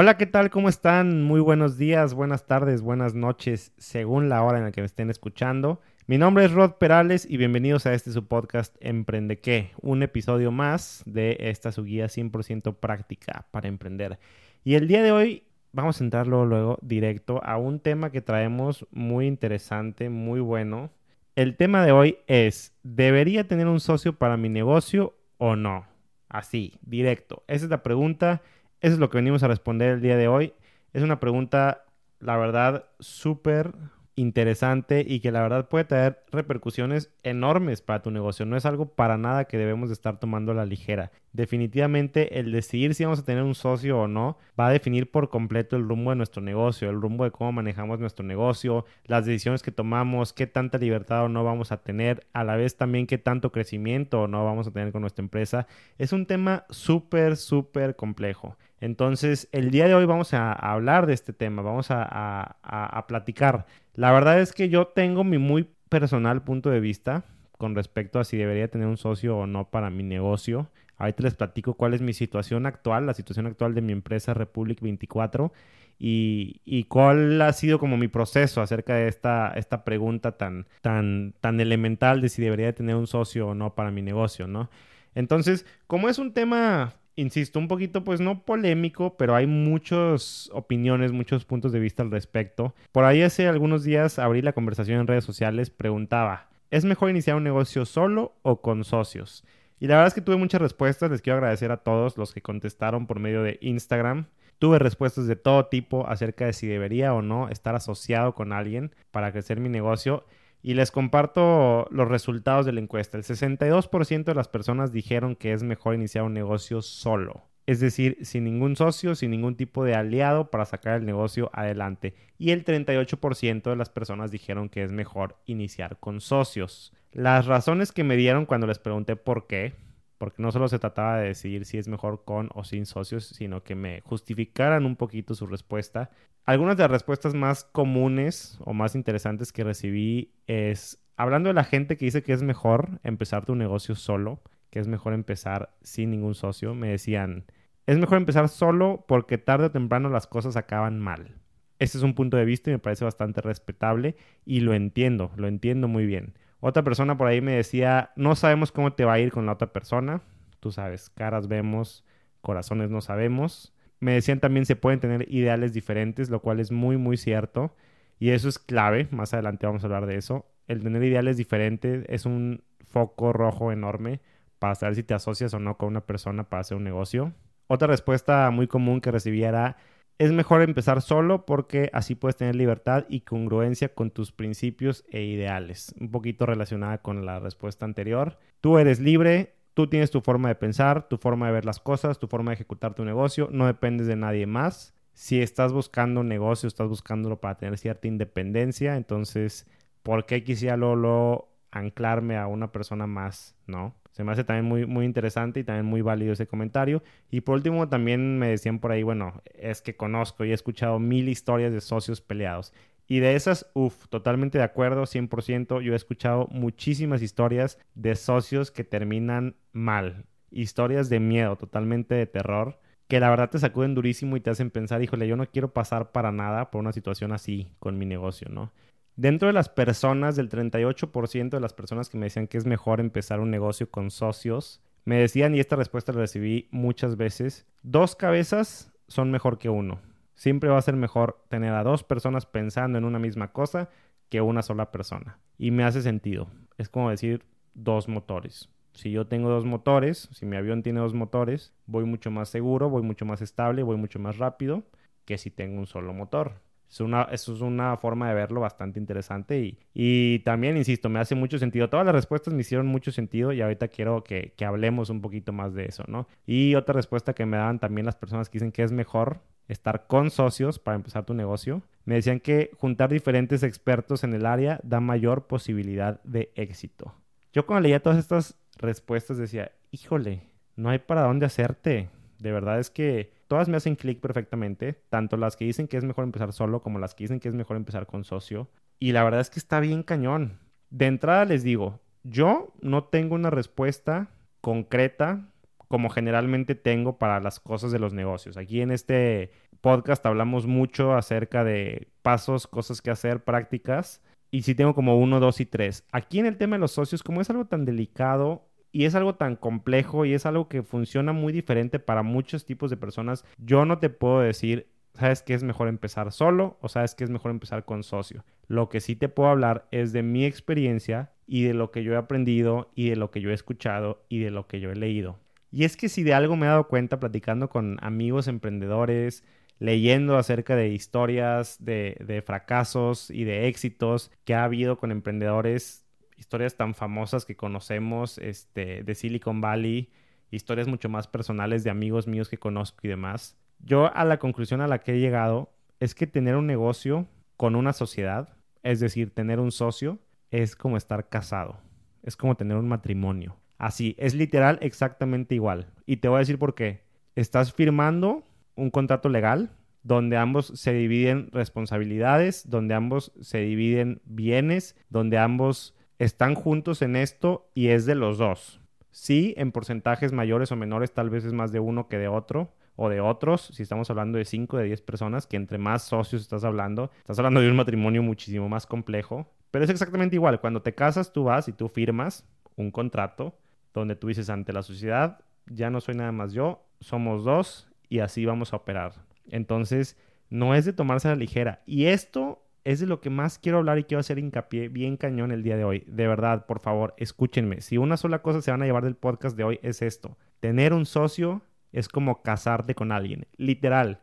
Hola, ¿qué tal? ¿Cómo están? Muy buenos días, buenas tardes, buenas noches, según la hora en la que me estén escuchando. Mi nombre es Rod Perales y bienvenidos a este su podcast Emprende qué, un episodio más de esta su guía 100% práctica para emprender. Y el día de hoy vamos a entrarlo luego directo a un tema que traemos muy interesante, muy bueno. El tema de hoy es, ¿debería tener un socio para mi negocio o no? Así, directo. Esa es la pregunta eso es lo que venimos a responder el día de hoy. Es una pregunta, la verdad, súper interesante y que la verdad puede traer repercusiones enormes para tu negocio. No es algo para nada que debemos de estar tomando a la ligera. Definitivamente el decidir si vamos a tener un socio o no va a definir por completo el rumbo de nuestro negocio, el rumbo de cómo manejamos nuestro negocio, las decisiones que tomamos, qué tanta libertad o no vamos a tener, a la vez también qué tanto crecimiento o no vamos a tener con nuestra empresa. Es un tema súper, súper complejo. Entonces, el día de hoy vamos a, hablar de este tema, vamos a, platicar. La verdad es que yo tengo mi muy personal punto de vista con respecto a si debería tener un socio o no para mi negocio. Ahorita les platico cuál es mi situación actual, la situación actual de mi empresa Republic 24 y, y, cuál ha sido como mi proceso acerca de esta, esta pregunta tan, tan, tan elemental de si debería tener un socio o no para mi negocio, ¿no? Entonces, como es un tema insisto, un poquito, pues no polémico, pero hay muchas opiniones, muchos puntos de vista al respecto. Por ahí hace algunos días abrí la conversación en redes sociales, preguntaba, ¿es mejor iniciar un negocio solo o con socios? Y la verdad es que tuve muchas respuestas, les quiero agradecer a todos los que contestaron por medio de Instagram. Tuve respuestas de todo tipo acerca de si debería o no estar asociado con alguien para crecer mi negocio y les comparto los resultados de la encuesta. El 62% de las personas dijeron que es mejor iniciar un negocio solo. Es decir, sin ningún socio, sin ningún tipo de aliado para sacar el negocio adelante. Y el 38% de las personas dijeron que es mejor iniciar con socios. Las razones que me dieron cuando les pregunté por qué, porque no solo se trataba de decidir si es mejor con o sin socios, sino que me justificaran un poquito su respuesta. Algunas de las respuestas más comunes o más interesantes que recibí es, hablando de la gente que dice que es mejor empezar tu negocio solo, que es mejor empezar sin ningún socio, me decían, es mejor empezar solo porque tarde o temprano las cosas acaban mal. Este es un punto de vista y me parece bastante respetable y lo entiendo, lo entiendo muy bien. Otra persona por ahí me decía, no sabemos cómo te va a ir con la otra persona. Tú sabes, caras vemos, corazones no sabemos. Me decían también se pueden tener ideales diferentes, lo cual es muy, muy cierto. Y eso es clave, más adelante vamos a hablar de eso. El tener ideales diferentes es un foco rojo enorme para saber si te asocias o no con una persona para hacer un negocio. Otra respuesta muy común que recibí era, es mejor empezar solo porque así puedes tener libertad y congruencia con tus principios e ideales. Un poquito relacionada con la respuesta anterior. Tú eres libre, tú tienes tu forma de pensar, tu forma de ver las cosas, tu forma de ejecutar tu negocio, no dependes de nadie más. Si estás buscando un negocio, estás buscándolo para tener cierta independencia, entonces, ¿por qué quisiera Lolo anclarme a una persona más, no? Se me hace también muy, muy interesante y también muy válido ese comentario. Y por último, también me decían por ahí, bueno, es que conozco y he escuchado mil historias de socios peleados. Y de esas, uff, totalmente de acuerdo, 100%. Yo he escuchado muchísimas historias de socios que terminan mal. Historias de miedo, totalmente de terror, que la verdad te sacuden durísimo y te hacen pensar, híjole, yo no quiero pasar para nada por una situación así con mi negocio, ¿no? Dentro de las personas, del 38% de las personas que me decían que es mejor empezar un negocio con socios, me decían, y esta respuesta la recibí muchas veces, dos cabezas son mejor que uno. Siempre va a ser mejor tener a dos personas pensando en una misma cosa que una sola persona. Y me hace sentido. Es como decir dos motores. Si yo tengo dos motores, si mi avión tiene dos motores, voy mucho más seguro, voy mucho más estable, voy mucho más rápido que si tengo un solo motor. Es una, eso es una forma de verlo bastante interesante y, también, insisto, me hace mucho sentido. Todas las respuestas me hicieron mucho sentido y ahorita quiero que, que hablemos un poquito más de eso, ¿no? Y otra respuesta que me daban también las personas que dicen que es mejor estar con socios para empezar tu negocio. Me decían que juntar diferentes expertos en el área da mayor posibilidad de éxito. Yo cuando leía todas estas respuestas decía, híjole, no hay para dónde hacerte. De verdad es que todas me hacen clic perfectamente, tanto las que dicen que es mejor empezar solo como las que dicen que es mejor empezar con socio. Y la verdad es que está bien cañón. De entrada les digo, yo no tengo una respuesta concreta como generalmente tengo para las cosas de los negocios. Aquí en este podcast hablamos mucho acerca de pasos, cosas que hacer, prácticas. Y sí tengo como uno, dos y tres. Aquí en el tema de los socios, como es algo tan delicado y es algo tan complejo y es algo que funciona muy diferente para muchos tipos de personas, yo no te puedo decir, sabes que es mejor empezar solo o sabes que es mejor empezar con socio. Lo que sí te puedo hablar es de mi experiencia y de lo que yo he aprendido y de lo que yo he escuchado y de lo que yo he leído. Y es que si de algo me he dado cuenta platicando con amigos emprendedores, leyendo acerca de historias de, fracasos y de éxitos que ha habido con emprendedores, historias tan famosas que conocemos este, de Silicon Valley, historias mucho más personales de amigos míos que conozco y demás. Yo a la conclusión a la que he llegado es que tener un negocio con una sociedad, es decir, tener un socio, es como estar casado, es como tener un matrimonio. Así, es literal exactamente igual. Y te voy a decir por qué. Estás firmando un contrato legal donde ambos se dividen responsabilidades, donde ambos se dividen bienes, donde ambos están juntos en esto y es de los dos. Sí, en porcentajes mayores o menores tal vez es más de uno que de otro o de otros, si estamos hablando de 5 de 10 personas, que entre más socios estás hablando, estás hablando de un matrimonio muchísimo más complejo, pero es exactamente igual, cuando te casas tú vas y tú firmas un contrato donde tú dices ante la sociedad, ya no soy nada más yo, somos dos y así vamos a operar. Entonces, no es de tomarse a la ligera. Y esto es de lo que más quiero hablar y quiero hacer hincapié bien cañón el día de hoy. De verdad, por favor, escúchenme. Si una sola cosa se van a llevar del podcast de hoy es esto. Tener un socio es como casarte con alguien. Literal.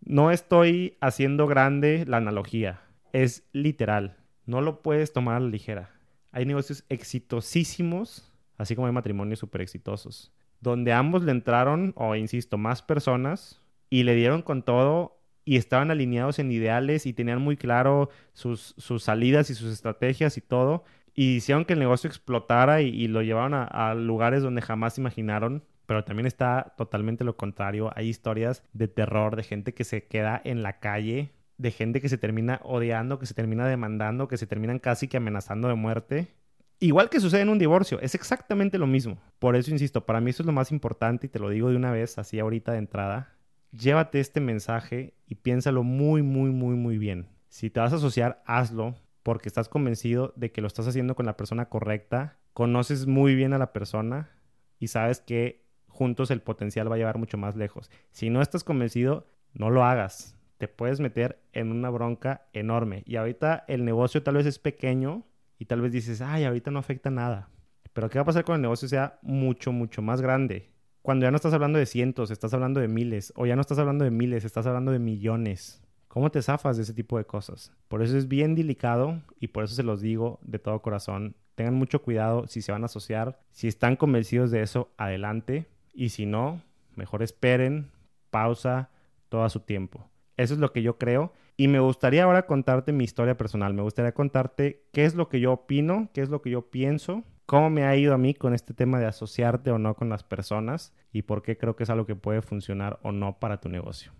No estoy haciendo grande la analogía. Es literal. No lo puedes tomar a la ligera. Hay negocios exitosísimos, así como hay matrimonios súper exitosos, donde ambos le entraron, o insisto, más personas y le dieron con todo y estaban alineados en ideales y tenían muy claro sus, sus salidas y sus estrategias y todo. Y hicieron que el negocio explotara y, lo llevaron a, lugares donde jamás imaginaron. Pero también está totalmente lo contrario. Hay historias de terror, de gente que se queda en la calle, de gente que se termina odiando, que se termina demandando, que se terminan casi que amenazando de muerte. Igual que sucede en un divorcio, es exactamente lo mismo. Por eso insisto, para mí eso es lo más importante y te lo digo de una vez, así ahorita de entrada llévate este mensaje y piénsalo muy, muy, muy, muy bien. Si te vas a asociar, hazlo porque estás convencido de que lo estás haciendo con la persona correcta, conoces muy bien a la persona y sabes que juntos el potencial va a llevar mucho más lejos. Si no estás convencido, no lo hagas. Te puedes meter en una bronca enorme. Y ahorita el negocio tal vez es pequeño y tal vez dices, ay, ahorita no afecta nada. Pero ¿qué va a pasar cuando el negocio sea mucho, mucho más grande? Cuando ya no estás hablando de cientos, estás hablando de miles, o ya no estás hablando de miles, estás hablando de millones. ¿Cómo te zafas de ese tipo de cosas? Por eso es bien delicado y por eso se los digo de todo corazón. Tengan mucho cuidado si se van a asociar. Si están convencidos de eso, adelante. Y si no, mejor esperen, pausa, todo su tiempo. Eso es lo que yo creo. Y me gustaría ahora contarte mi historia personal. Me gustaría contarte qué es lo que yo opino, qué es lo que yo pienso cómo me ha ido a mí con este tema de asociarte o no con las personas y por qué creo que es algo que puede funcionar o no para tu negocio.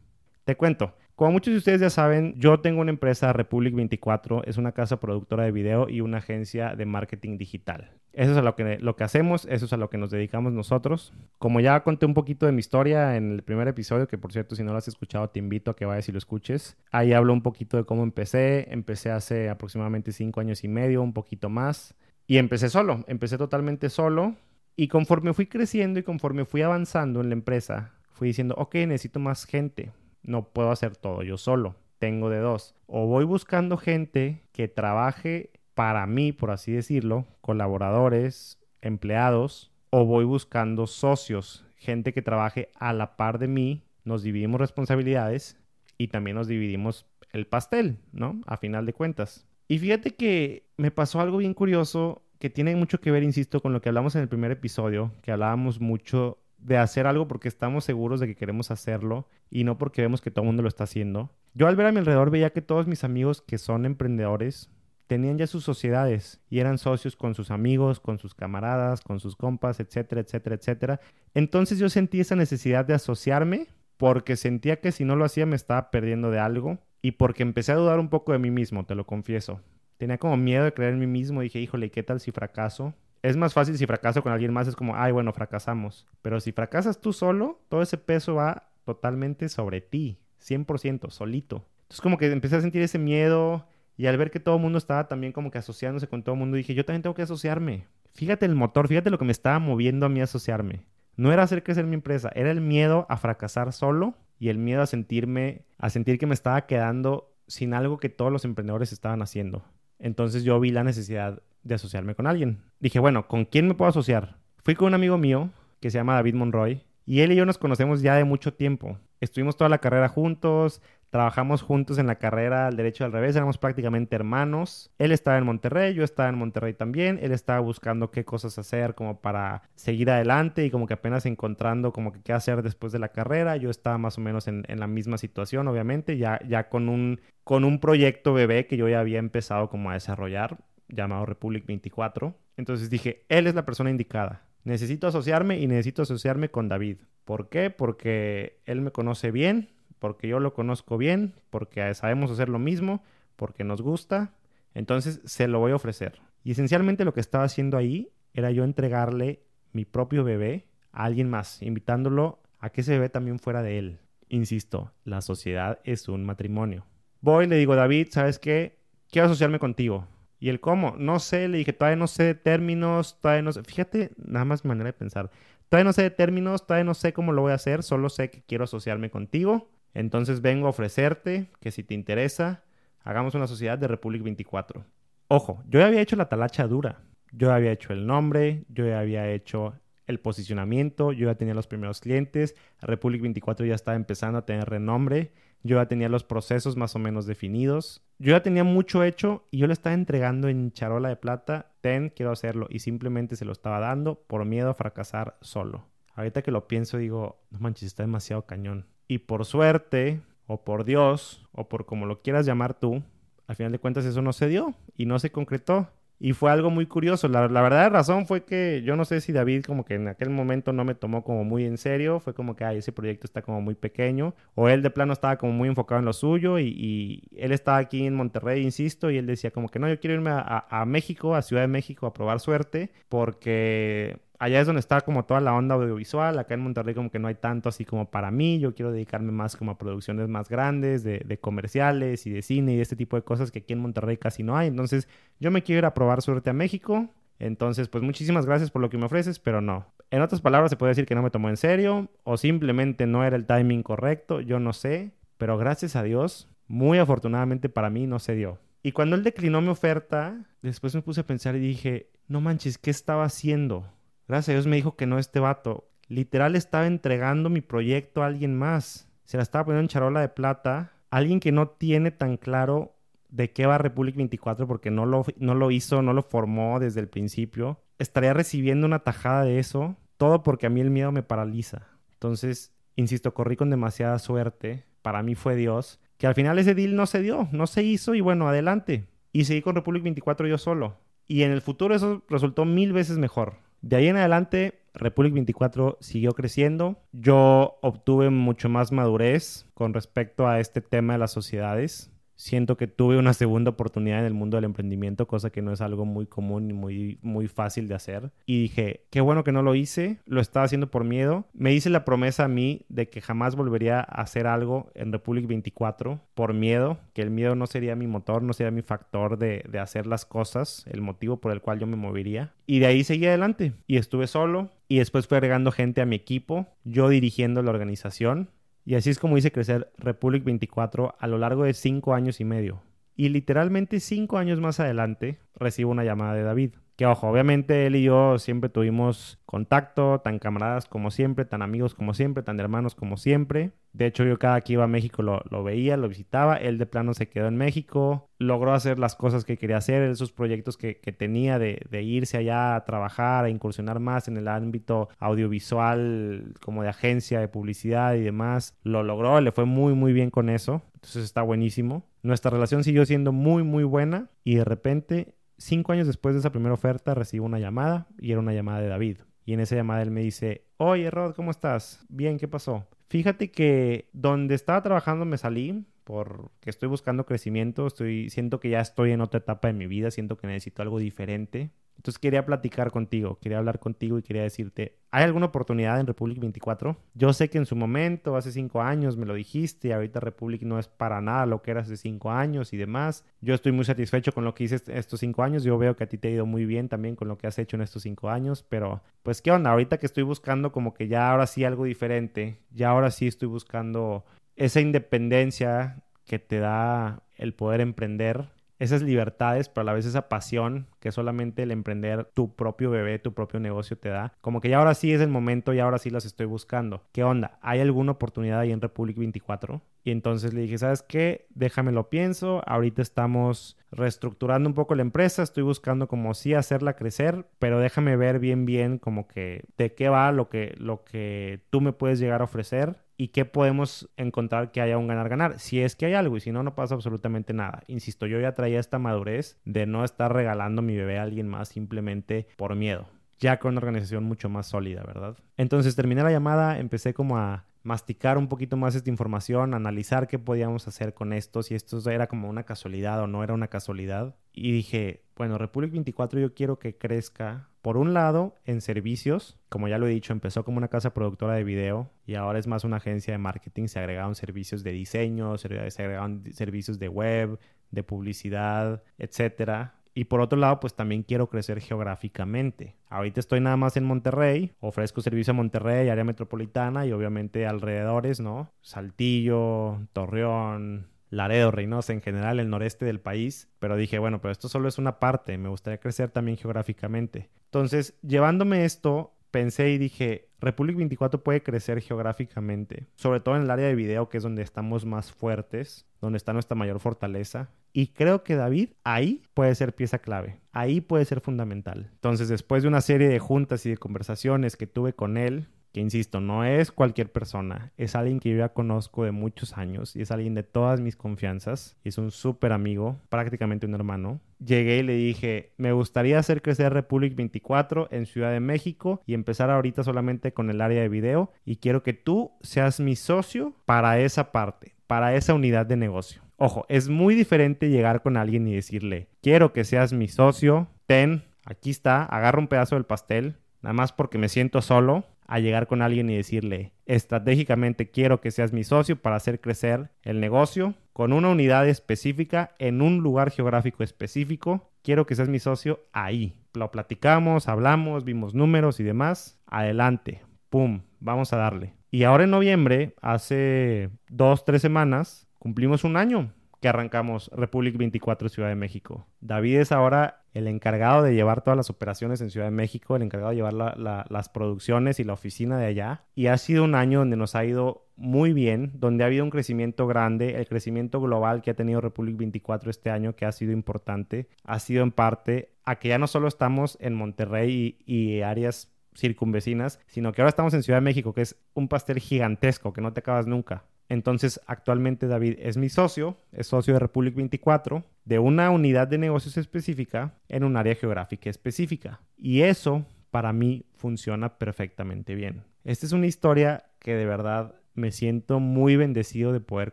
Te cuento, como muchos de ustedes ya saben, yo tengo una empresa Republic 24, es una casa productora de video y una agencia de marketing digital. Eso es a lo que, lo que hacemos, eso es a lo que nos dedicamos nosotros. Como ya conté un poquito de mi historia en el primer episodio, que por cierto si no lo has escuchado te invito a que vayas y lo escuches. Ahí hablo un poquito de cómo empecé, empecé hace aproximadamente cinco años y medio, un poquito más. Y empecé solo, empecé totalmente solo. Y conforme fui creciendo y conforme fui avanzando en la empresa, fui diciendo, ok, necesito más gente. No puedo hacer todo yo solo. Tengo de dos. O voy buscando gente que trabaje para mí, por así decirlo, colaboradores, empleados, o voy buscando socios, gente que trabaje a la par de mí, nos dividimos responsabilidades y también nos dividimos el pastel, ¿no? A final de cuentas. Y fíjate que me pasó algo bien curioso que tiene mucho que ver, insisto, con lo que hablamos en el primer episodio, que hablábamos mucho de hacer algo porque estamos seguros de que queremos hacerlo y no porque vemos que todo el mundo lo está haciendo. Yo al ver a mi alrededor veía que todos mis amigos que son emprendedores tenían ya sus sociedades y eran socios con sus amigos, con sus camaradas, con sus compas, etcétera, etcétera, etcétera. Entonces yo sentí esa necesidad de asociarme porque sentía que si no lo hacía me estaba perdiendo de algo y porque empecé a dudar un poco de mí mismo, te lo confieso. Tenía como miedo de creer en mí mismo. Dije, híjole, ¿qué tal si fracaso? Es más fácil si fracaso con alguien más, es como, ay, bueno, fracasamos. Pero si fracasas tú solo, todo ese peso va totalmente sobre ti. 100%, solito. Entonces como que empecé a sentir ese miedo y al ver que todo el mundo estaba también como que asociándose con todo el mundo, dije, yo también tengo que asociarme. Fíjate el motor, fíjate lo que me estaba moviendo a mí asociarme. No era hacer crecer mi empresa, era el miedo a fracasar solo y el miedo a sentirme, a sentir que me estaba quedando sin algo que todos los emprendedores estaban haciendo. Entonces yo vi la necesidad de asociarme con alguien. Dije, bueno, ¿con quién me puedo asociar? Fui con un amigo mío que se llama David Monroy y él y yo nos conocemos ya de mucho tiempo. Estuvimos toda la carrera juntos, trabajamos juntos en la carrera al derecho al revés, éramos prácticamente hermanos. Él estaba en Monterrey, yo estaba en Monterrey también. Él estaba buscando qué cosas hacer como para seguir adelante y como que apenas encontrando como que qué hacer después de la carrera. Yo estaba más o menos en, la misma situación, obviamente, ya, ya con, un, con un proyecto bebé que yo ya había empezado como a desarrollar llamado Republic 24. Entonces dije, él es la persona indicada. Necesito asociarme y necesito asociarme con David. ¿Por qué? Porque él me conoce bien, porque yo lo conozco bien, porque sabemos hacer lo mismo, porque nos gusta. Entonces se lo voy a ofrecer. Y esencialmente lo que estaba haciendo ahí era yo entregarle mi propio bebé a alguien más, invitándolo a que ese bebé también fuera de él. Insisto, la sociedad es un matrimonio. Voy, le digo, David, ¿sabes qué? Quiero asociarme contigo. ¿Y el cómo? No sé, le dije, todavía no sé de términos, todavía no sé. Fíjate, nada más manera de pensar. Todavía no sé de términos, todavía no sé cómo lo voy a hacer, solo sé que quiero asociarme contigo. Entonces vengo a ofrecerte que si te interesa, hagamos una sociedad de Republic 24. Ojo, yo ya había hecho la talacha dura. Yo había hecho el nombre, yo ya había hecho el posicionamiento, yo ya tenía los primeros clientes, Republic 24 ya estaba empezando a tener renombre yo ya tenía los procesos más o menos definidos. Yo ya tenía mucho hecho y yo le estaba entregando en charola de plata, ten, quiero hacerlo. Y simplemente se lo estaba dando por miedo a fracasar solo. Ahorita que lo pienso digo, no manches, está demasiado cañón. Y por suerte, o por Dios, o por como lo quieras llamar tú, al final de cuentas eso no se dio y no se concretó. Y fue algo muy curioso. La, la razón fue que yo no sé si David como que en aquel momento no me tomó como muy en serio. Fue como que, ay, ese proyecto está como muy pequeño. O él de plano estaba como muy enfocado en lo suyo. Y, él estaba aquí en Monterrey, insisto. Y él decía como que no, yo quiero irme a, a México, a Ciudad de México, a probar suerte. Porque allá es donde está como toda la onda audiovisual. Acá en Monterrey como que no hay tanto así como para mí. Yo quiero dedicarme más como a producciones más grandes, de, comerciales y de cine y este tipo de cosas que aquí en Monterrey casi no hay. Entonces yo me quiero ir a probar suerte a México. Entonces, pues muchísimas gracias por lo que me ofreces, pero no. En otras palabras, se puede decir que no me tomó en serio o simplemente no era el timing correcto, yo no sé, pero gracias a Dios, muy afortunadamente para mí no se dio. Y cuando él declinó mi oferta, después me puse a pensar y dije, no manches, ¿qué estaba haciendo? Gracias a Dios me dijo que no este vato. Literal estaba entregando mi proyecto a alguien más. Se la estaba poniendo en charola de plata. Alguien que no tiene tan claro de qué va Republic 24 porque no lo, no lo hizo, no lo formó desde el principio. Estaría recibiendo una tajada de eso. Todo porque a mí el miedo me paraliza. Entonces, insisto, corrí con demasiada suerte. Para mí fue Dios. Que al final ese deal no se dio, no se hizo y bueno, adelante. Y seguí con Republic 24 yo solo. Y en el futuro eso resultó mil veces mejor. De ahí en adelante, Republic 24 siguió creciendo. Yo obtuve mucho más madurez con respecto a este tema de las sociedades siento que tuve una segunda oportunidad en el mundo del emprendimiento, cosa que no es algo muy común y muy, muy fácil de hacer. Y dije, qué bueno que no lo hice, lo estaba haciendo por miedo. Me hice la promesa a mí de que jamás volvería a hacer algo en Republic 24 por miedo, que el miedo no sería mi motor, no sería mi factor de, de hacer las cosas, el motivo por el cual yo me movería. Y de ahí seguí adelante y estuve solo. Y después fui agregando gente a mi equipo, yo dirigiendo la organización y así es como hice crecer Republic 24 a lo largo de cinco años y medio. Y literalmente cinco años más adelante recibo una llamada de David. Que ojo, obviamente él y yo siempre tuvimos contacto, tan camaradas como siempre, tan amigos como siempre, tan hermanos como siempre. De hecho, yo cada que iba a México lo, veía, lo visitaba. Él de plano se quedó en México, logró hacer las cosas que quería hacer, esos proyectos que, tenía de, de, irse allá a trabajar, a incursionar más en el ámbito audiovisual, como de agencia de publicidad y demás. Lo logró, le fue muy, muy bien con eso. Entonces está buenísimo. Nuestra relación siguió siendo muy, muy buena y de repente cinco años después de esa primera oferta recibo una llamada y era una llamada de David. Y en esa llamada él me dice, oye Rod, ¿cómo estás? Bien, ¿qué pasó? Fíjate que donde estaba trabajando me salí porque estoy buscando crecimiento, estoy, siento que ya estoy en otra etapa de mi vida, siento que necesito algo diferente. Entonces quería platicar contigo, quería hablar contigo y quería decirte, ¿hay alguna oportunidad en Republic 24? Yo sé que en su momento, hace cinco años, me lo dijiste, ahorita Republic no es para nada lo que era hace cinco años y demás. Yo estoy muy satisfecho con lo que hice estos cinco años, yo veo que a ti te ha ido muy bien también con lo que has hecho en estos cinco años, pero pues qué onda, ahorita que estoy buscando como que ya ahora sí algo diferente, ya ahora sí estoy buscando esa independencia que te da el poder emprender esas libertades, pero a la vez esa pasión que solamente el emprender tu propio bebé, tu propio negocio te da. Como que ya ahora sí es el momento y ahora sí las estoy buscando. ¿Qué onda? ¿Hay alguna oportunidad ahí en Republic 24? Y entonces le dije, ¿sabes qué? Déjame lo pienso. Ahorita estamos reestructurando un poco la empresa. Estoy buscando como sí hacerla crecer, pero déjame ver bien, bien como que de qué va lo que, lo que tú me puedes llegar a ofrecer y qué podemos encontrar que haya un ganar-ganar. Si es que hay algo y si no, no pasa absolutamente nada. Insisto, yo ya traía esta madurez de no estar regalando mi bebé a alguien más simplemente por miedo. Ya con una organización mucho más sólida, ¿verdad? Entonces terminé la llamada, empecé como a masticar un poquito más esta información, analizar qué podíamos hacer con esto, si esto era como una casualidad o no era una casualidad. Y dije, bueno, Republic 24 yo quiero que crezca, por un lado, en servicios, como ya lo he dicho, empezó como una casa productora de video y ahora es más una agencia de marketing, se agregaron servicios de diseño, se agregaron servicios de web, de publicidad, etcétera. Y por otro lado, pues también quiero crecer geográficamente. Ahorita estoy nada más en Monterrey, ofrezco servicio a Monterrey, área metropolitana y obviamente alrededores, ¿no? Saltillo, Torreón, Laredo, Reynosa, en general el noreste del país. Pero dije, bueno, pero esto solo es una parte, me gustaría crecer también geográficamente. Entonces, llevándome esto, pensé y dije, Republic 24 puede crecer geográficamente, sobre todo en el área de video, que es donde estamos más fuertes, donde está nuestra mayor fortaleza. Y creo que David ahí puede ser pieza clave, ahí puede ser fundamental. Entonces, después de una serie de juntas y de conversaciones que tuve con él, que insisto, no es cualquier persona, es alguien que yo ya conozco de muchos años y es alguien de todas mis confianzas, y es un súper amigo, prácticamente un hermano. Llegué y le dije, me gustaría hacer crecer Republic 24 en Ciudad de México y empezar ahorita solamente con el área de video y quiero que tú seas mi socio para esa parte, para esa unidad de negocio. Ojo, es muy diferente llegar con alguien y decirle, quiero que seas mi socio, ten, aquí está, agarra un pedazo del pastel, nada más porque me siento solo, a llegar con alguien y decirle, estratégicamente quiero que seas mi socio para hacer crecer el negocio con una unidad específica en un lugar geográfico específico. Quiero que seas mi socio ahí. Lo platicamos, hablamos, vimos números y demás. Adelante. ¡Pum! Vamos a darle. Y ahora en noviembre, hace dos, tres semanas, cumplimos un año que arrancamos Republic 24 Ciudad de México. David es ahora el encargado de llevar todas las operaciones en Ciudad de México, el encargado de llevar las producciones y la oficina de allá. Y ha sido un año donde nos ha ido muy bien, donde ha habido un crecimiento grande, el crecimiento global que ha tenido Republic 24 este año, que ha sido importante, ha sido en parte a que ya no solo estamos en Monterrey y, áreas circunvecinas, sino que ahora estamos en Ciudad de México, que es un pastel gigantesco que no te acabas nunca. Entonces, actualmente David es mi socio, es socio de Republic 24, de una unidad de negocios específica en un área geográfica específica. Y eso, para mí, funciona perfectamente bien. Esta es una historia que de verdad me siento muy bendecido de poder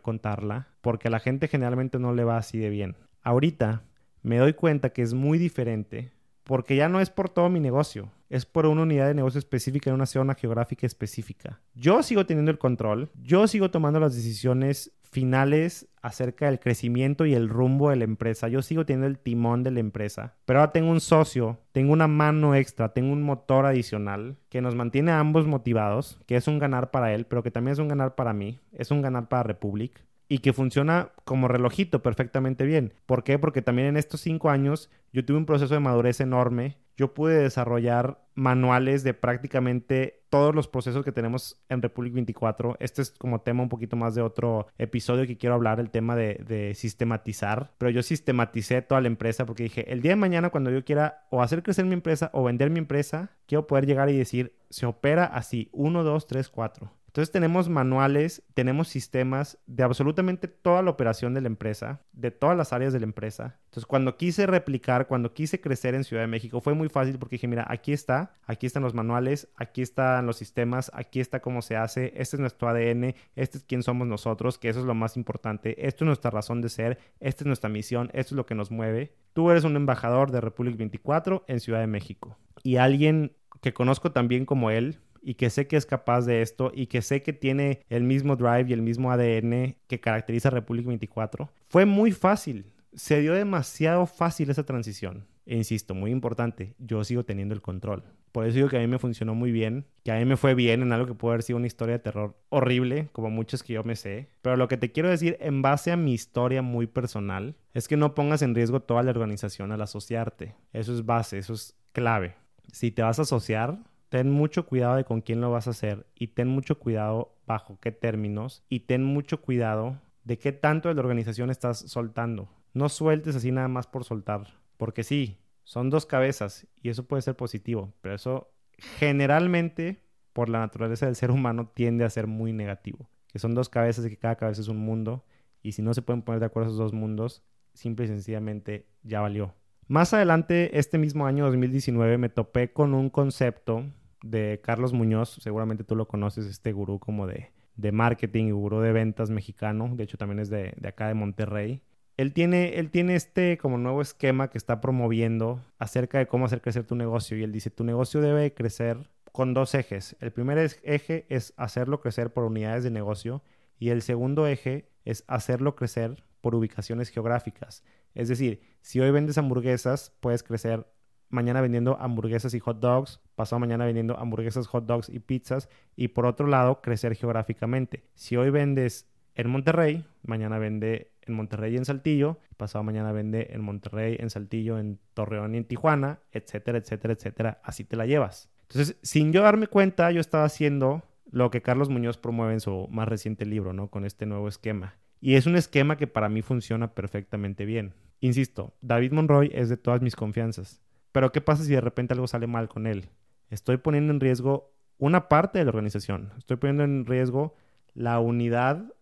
contarla, porque a la gente generalmente no le va así de bien. Ahorita me doy cuenta que es muy diferente porque ya no es por todo mi negocio, es por una unidad de negocio específica en una zona geográfica específica. Yo sigo teniendo el control, yo sigo tomando las decisiones finales acerca del crecimiento y el rumbo de la empresa. Yo sigo teniendo el timón de la empresa, pero ahora tengo un socio, tengo una mano extra, tengo un motor adicional que nos mantiene a ambos motivados, que es un ganar para él, pero que también es un ganar para mí, es un ganar para Republic y que funciona como relojito perfectamente bien. ¿Por qué? Porque también en estos cinco años yo tuve un proceso de madurez enorme. Yo pude desarrollar manuales de prácticamente todos los procesos que tenemos en Republic 24. Este es como tema un poquito más de otro episodio que quiero hablar, el tema de, de, sistematizar. Pero yo sistematicé toda la empresa porque dije, el día de mañana cuando yo quiera o hacer crecer mi empresa o vender mi empresa, quiero poder llegar y decir, se opera así, 1, 2, 3, 4 Entonces tenemos manuales, tenemos sistemas de absolutamente toda la operación de la empresa, de todas las áreas de la empresa. Entonces cuando quise replicar, cuando quise crecer en Ciudad de México, fue muy fácil porque dije, mira, aquí está, aquí están los manuales, aquí están los sistemas, aquí está cómo se hace, este es nuestro ADN, este es quién somos nosotros, que eso es lo más importante, esto es nuestra razón de ser, esta es nuestra misión, esto es lo que nos mueve. Tú eres un embajador de Republic 24 en Ciudad de México. Y alguien que conozco también como él, y que sé que es capaz de esto y que sé que tiene el mismo drive y el mismo ADN que caracteriza Republic 24, fue muy fácil. Se dio demasiado fácil esa transición. E insisto, muy importante, yo sigo teniendo el control. Por eso digo que a mí me funcionó muy bien, que a mí me fue bien en algo que puede haber sido una historia de terror horrible, como muchas que yo me sé. Pero lo que te quiero decir en base a mi historia muy personal es que no pongas en riesgo toda la organización al asociarte. Eso es base, eso es clave. Si te vas a asociar, ten mucho cuidado de con quién lo vas a hacer y ten mucho cuidado bajo qué términos y ten mucho cuidado de qué tanto de la organización estás soltando. No sueltes así nada más por soltar, porque sí, son dos cabezas y eso puede ser positivo, pero eso generalmente por la naturaleza del ser humano tiende a ser muy negativo, que son dos cabezas y que cada cabeza es un mundo y si no se pueden poner de acuerdo esos dos mundos, simple y sencillamente ya valió. Más adelante, este mismo año 2019, me topé con un concepto de Carlos Muñoz, seguramente tú lo conoces, este gurú como de, de marketing y gurú de ventas mexicano, de hecho también es de, de, acá de Monterrey. Él tiene, él tiene este como nuevo esquema que está promoviendo acerca de cómo hacer crecer tu negocio y él dice, tu negocio debe crecer con dos ejes. El primer eje es hacerlo crecer por unidades de negocio y el segundo eje es hacerlo crecer por ubicaciones geográficas. Es decir, si hoy vendes hamburguesas, puedes crecer mañana vendiendo hamburguesas y hot dogs, pasado mañana vendiendo hamburguesas, hot dogs y pizzas y por otro lado crecer geográficamente. Si hoy vendes en Monterrey, mañana vende en Monterrey y en Saltillo, pasado mañana vende en Monterrey, en Saltillo, en Torreón y en Tijuana, etcétera, etcétera, etcétera. Así te la llevas. Entonces, sin yo darme cuenta, yo estaba haciendo lo que Carlos Muñoz promueve en su más reciente libro, ¿no? Con este nuevo esquema. Y es un esquema que para mí funciona perfectamente bien. Insisto, David Monroy es de todas mis confianzas. Pero ¿qué pasa si de repente algo sale mal con él? Estoy poniendo en riesgo una parte de la organización. Estoy poniendo en riesgo la unidad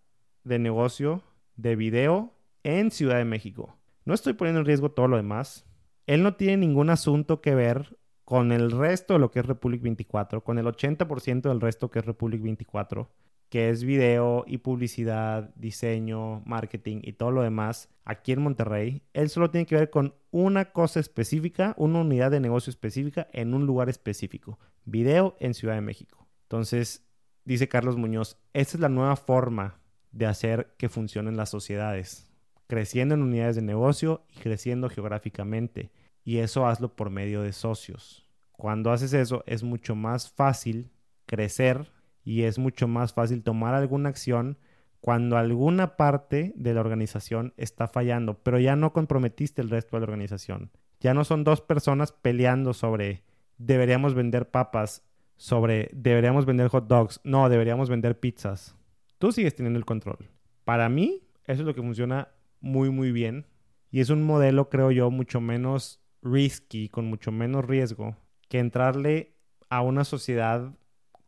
de negocio de video en Ciudad de México. No estoy poniendo en riesgo todo lo demás. Él no tiene ningún asunto que ver con el resto de lo que es Republic 24, con el 80% del resto que es Republic 24 que es video y publicidad, diseño, marketing y todo lo demás aquí en Monterrey, él solo tiene que ver con una cosa específica, una unidad de negocio específica en un lugar específico, video en Ciudad de México. Entonces, dice Carlos Muñoz, esta es la nueva forma de hacer que funcionen las sociedades, creciendo en unidades de negocio y creciendo geográficamente. Y eso hazlo por medio de socios. Cuando haces eso es mucho más fácil crecer y es mucho más fácil tomar alguna acción cuando alguna parte de la organización está fallando, pero ya no comprometiste el resto de la organización. Ya no son dos personas peleando sobre deberíamos vender papas, sobre deberíamos vender hot dogs, no, deberíamos vender pizzas. Tú sigues teniendo el control. Para mí, eso es lo que funciona muy, muy bien. Y es un modelo, creo yo, mucho menos risky, con mucho menos riesgo, que entrarle a una sociedad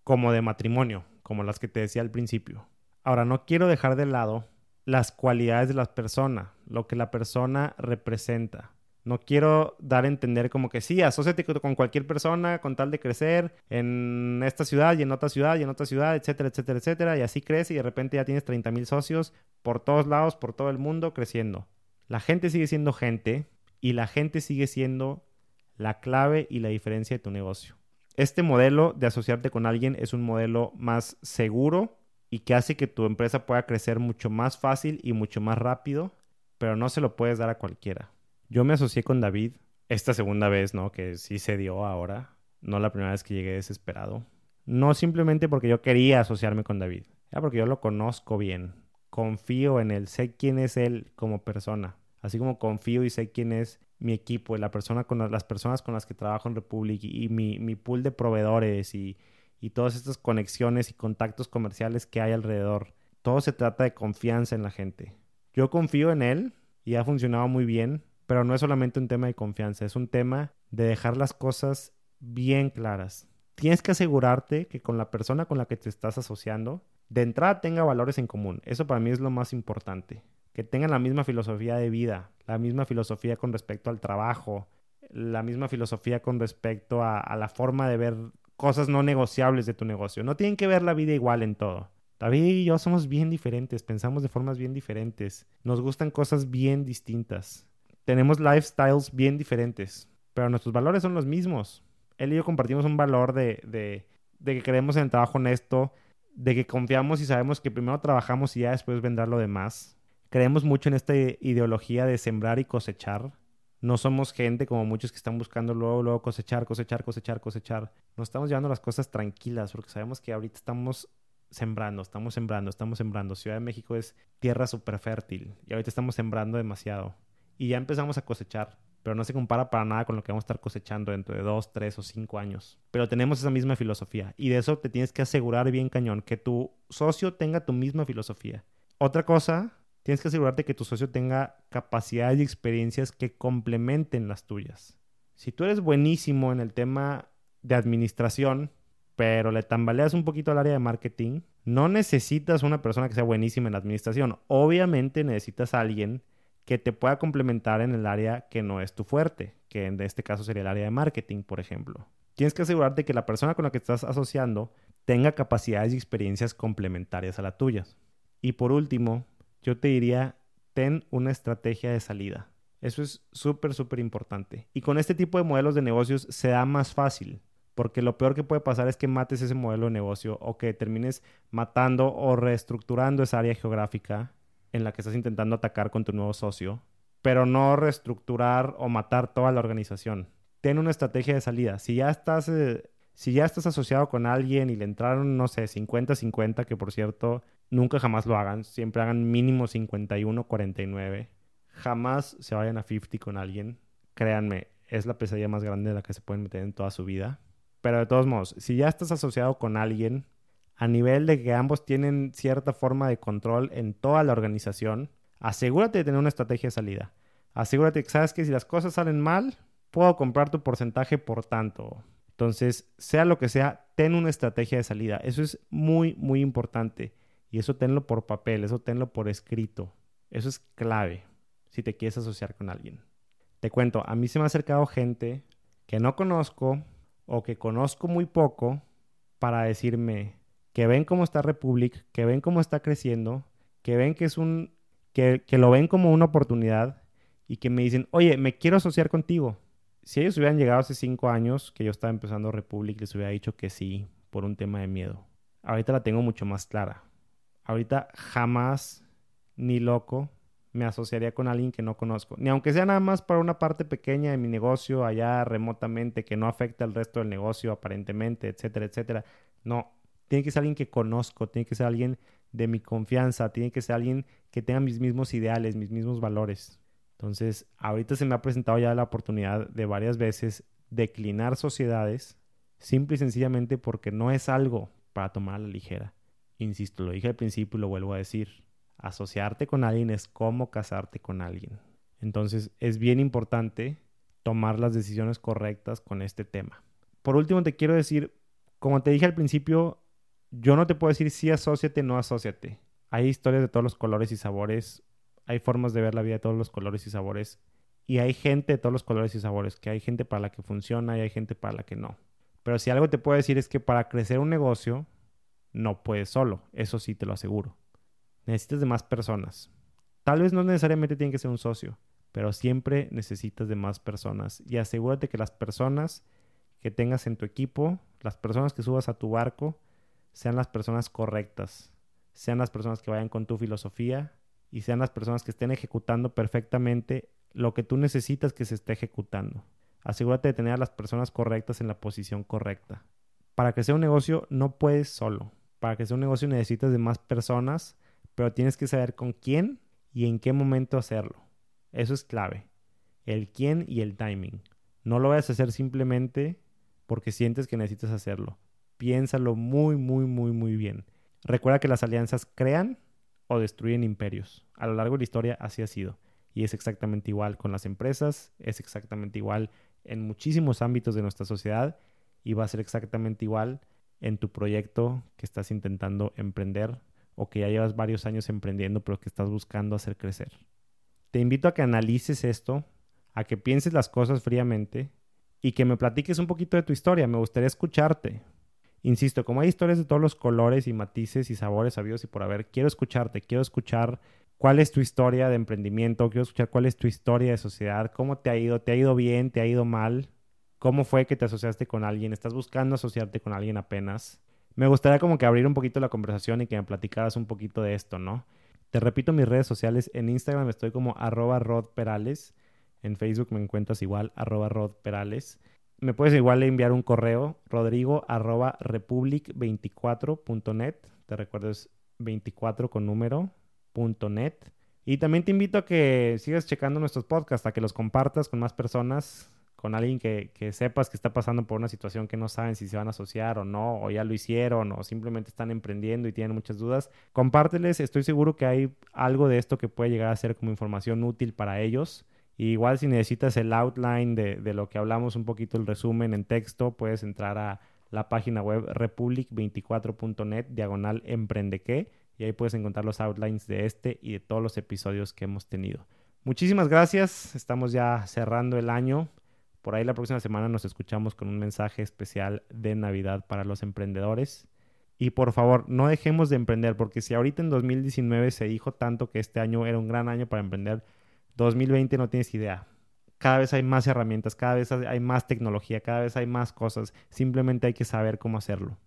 como de matrimonio, como las que te decía al principio. Ahora, no quiero dejar de lado las cualidades de la persona, lo que la persona representa. No quiero dar a entender como que sí, asóciate con cualquier persona con tal de crecer en esta ciudad y en otra ciudad y en otra ciudad, etcétera, etcétera, etcétera. Y así crece y de repente ya tienes 30 mil socios por todos lados, por todo el mundo, creciendo. La gente sigue siendo gente y la gente sigue siendo la clave y la diferencia de tu negocio. Este modelo de asociarte con alguien es un modelo más seguro y que hace que tu empresa pueda crecer mucho más fácil y mucho más rápido, pero no se lo puedes dar a cualquiera. Yo me asocié con David esta segunda vez, ¿no? Que sí se dio ahora, no la primera vez que llegué desesperado. No simplemente porque yo quería asociarme con David, era porque yo lo conozco bien, confío en él, sé quién es él como persona, así como confío y sé quién es mi equipo y la persona las personas con las que trabajo en Republic y, mi, mi, pool de proveedores y, y todas estas conexiones y contactos comerciales que hay alrededor. Todo se trata de confianza en la gente. Yo confío en él y ha funcionado muy bien, pero no es solamente un tema de confianza, es un tema de dejar las cosas bien claras. tienes que asegurarte que con la persona con la que te estás asociando, de entrada tenga valores en común. Eso para mí es lo más importante. Que tengan la misma filosofía de vida, la misma filosofía con respecto al trabajo, la misma filosofía con respecto a, la forma de ver cosas no negociables de tu negocio. No tienen que ver la vida igual en todo. David y yo somos bien diferentes, pensamos de formas bien diferentes, nos gustan cosas bien distintas, tenemos lifestyles bien diferentes, pero nuestros valores son los mismos. Él y yo compartimos un valor de, de, de que creemos en el trabajo honesto, de que confiamos y sabemos que primero trabajamos y ya después vendrá lo demás. Creemos mucho en esta ideología de sembrar y cosechar. No somos gente como muchos que están buscando luego, luego cosechar, cosechar, cosechar, cosechar. Nos estamos llevando las cosas tranquilas porque sabemos que ahorita estamos sembrando, estamos sembrando, estamos sembrando. Ciudad de México es tierra súper fértil y ahorita estamos sembrando demasiado. Y ya empezamos a cosechar, pero no se compara para nada con lo que vamos a estar cosechando dentro de dos, tres o cinco años. Pero tenemos esa misma filosofía y de eso te tienes que asegurar bien cañón, que tu socio tenga tu misma filosofía. Otra cosa, tienes que asegurarte que tu socio tenga capacidades y experiencias que complementen las tuyas. Si tú eres buenísimo en el tema de administración, pero le tambaleas un poquito al área de marketing, no necesitas una persona que sea buenísima en la administración. Obviamente necesitas a alguien que te pueda complementar en el área que no es tu fuerte, que en este caso sería el área de marketing, por ejemplo. Tienes que asegurarte que la persona con la que estás asociando tenga capacidades y experiencias complementarias a las tuyas. Y por último, yo te diría, ten una estrategia de salida. Eso es súper, súper importante. Y con este tipo de modelos de negocios se da más fácil. Porque lo peor que puede pasar es que mates ese modelo de negocio o que termines matando o reestructurando esa área geográfica en la que estás intentando atacar con tu nuevo socio, pero no reestructurar o matar toda la organización. Ten una estrategia de salida. Si ya estás, eh, si ya estás asociado con alguien y le entraron, no sé, 50-50, que por cierto, nunca jamás lo hagan. Siempre hagan mínimo 51-49. Jamás se vayan a 50 con alguien. Créanme, es la pesadilla más grande de la que se pueden meter en toda su vida. Pero de todos modos, si ya estás asociado con alguien, a nivel de que ambos tienen cierta forma de control en toda la organización, asegúrate de tener una estrategia de salida. Asegúrate que sabes que si las cosas salen mal, puedo comprar tu porcentaje por tanto. Entonces, sea lo que sea, ten una estrategia de salida. Eso es muy, muy importante. Y eso tenlo por papel, eso tenlo por escrito. Eso es clave si te quieres asociar con alguien. Te cuento, a mí se me ha acercado gente que no conozco, o que conozco muy poco para decirme que ven cómo está Republic, que ven cómo está creciendo, que ven que es un, que, que lo ven como una oportunidad y que me dicen, oye, me quiero asociar contigo. Si ellos hubieran llegado hace cinco años que yo estaba empezando Republic, les hubiera dicho que sí por un tema de miedo. Ahorita la tengo mucho más clara. Ahorita jamás, ni loco, me asociaría con alguien que no conozco. Ni aunque sea nada más para una parte pequeña de mi negocio allá remotamente que no afecta al resto del negocio aparentemente, etcétera, etcétera. No, tiene que ser alguien que conozco, tiene que ser alguien de mi confianza, tiene que ser alguien que tenga mis mismos ideales, mis mismos valores. Entonces, ahorita se me ha presentado ya la oportunidad de varias veces declinar sociedades, simple y sencillamente porque no es algo para tomar a la ligera. Insisto, lo dije al principio y lo vuelvo a decir asociarte con alguien es como casarte con alguien. Entonces es bien importante tomar las decisiones correctas con este tema. Por último, te quiero decir, como te dije al principio, yo no te puedo decir si asóciate, no asóciate. Hay historias de todos los colores y sabores, hay formas de ver la vida de todos los colores y sabores, y hay gente de todos los colores y sabores, que hay gente para la que funciona y hay gente para la que no. Pero si algo te puedo decir es que para crecer un negocio, no puedes solo, eso sí te lo aseguro necesitas de más personas. Tal vez no necesariamente tiene que ser un socio, pero siempre necesitas de más personas. Y asegúrate que las personas que tengas en tu equipo, las personas que subas a tu barco, sean las personas correctas, sean las personas que vayan con tu filosofía y sean las personas que estén ejecutando perfectamente lo que tú necesitas que se esté ejecutando. Asegúrate de tener a las personas correctas en la posición correcta. Para que sea un negocio no puedes solo. Para que sea un negocio necesitas de más personas pero tienes que saber con quién y en qué momento hacerlo. Eso es clave. El quién y el timing. No lo vayas a hacer simplemente porque sientes que necesitas hacerlo. Piénsalo muy, muy, muy, muy bien. Recuerda que las alianzas crean o destruyen imperios. A lo largo de la historia así ha sido. Y es exactamente igual con las empresas, es exactamente igual en muchísimos ámbitos de nuestra sociedad y va a ser exactamente igual en tu proyecto que estás intentando emprender o que ya llevas varios años emprendiendo pero que estás buscando hacer crecer. Te invito a que analices esto, a que pienses las cosas fríamente y que me platiques un poquito de tu historia. Me gustaría escucharte. Insisto, como hay historias de todos los colores y matices y sabores sabios y por haber, quiero escucharte, quiero escuchar cuál es tu historia de emprendimiento, quiero escuchar cuál es tu historia de sociedad, cómo te ha ido, te ha ido bien, te ha ido mal, cómo fue que te asociaste con alguien, estás buscando asociarte con alguien apenas. Me gustaría como que abrir un poquito la conversación y que me platicaras un poquito de esto, ¿no? Te repito mis redes sociales, en Instagram estoy como arroba rodperales, en Facebook me encuentras igual arroba rodperales. Me puedes igual enviar un correo, rodrigo arroba republic24.net, te recuerdo es 24 con número, .net. Y también te invito a que sigas checando nuestros podcasts, a que los compartas con más personas, con alguien que, que, sepas que está pasando por una situación que no saben si se van a asociar o no, o ya lo hicieron, o simplemente están emprendiendo y tienen muchas dudas. Compárteles, estoy seguro que hay algo de esto que puede llegar a ser como información útil para ellos. Igual si necesitas el outline de, de lo que hablamos, un poquito el resumen en texto, puedes entrar a la página web republic24.net, diagonal emprende y ahí puedes encontrar los outlines de este y de todos los episodios que hemos tenido. Muchísimas gracias, estamos ya cerrando el año. Por ahí la próxima semana nos escuchamos con un mensaje especial de Navidad para los emprendedores. Y por favor, no dejemos de emprender, porque si ahorita en 2019 se dijo tanto que este año era un gran año para emprender, 2020 no tienes idea. Cada vez hay más herramientas, cada vez hay más tecnología, cada vez hay más cosas. Simplemente hay que saber cómo hacerlo.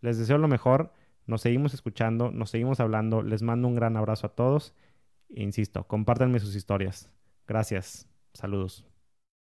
Les deseo lo mejor. Nos seguimos escuchando, nos seguimos hablando. Les mando un gran abrazo a todos. insisto, compártanme sus historias. Gracias. Saludos.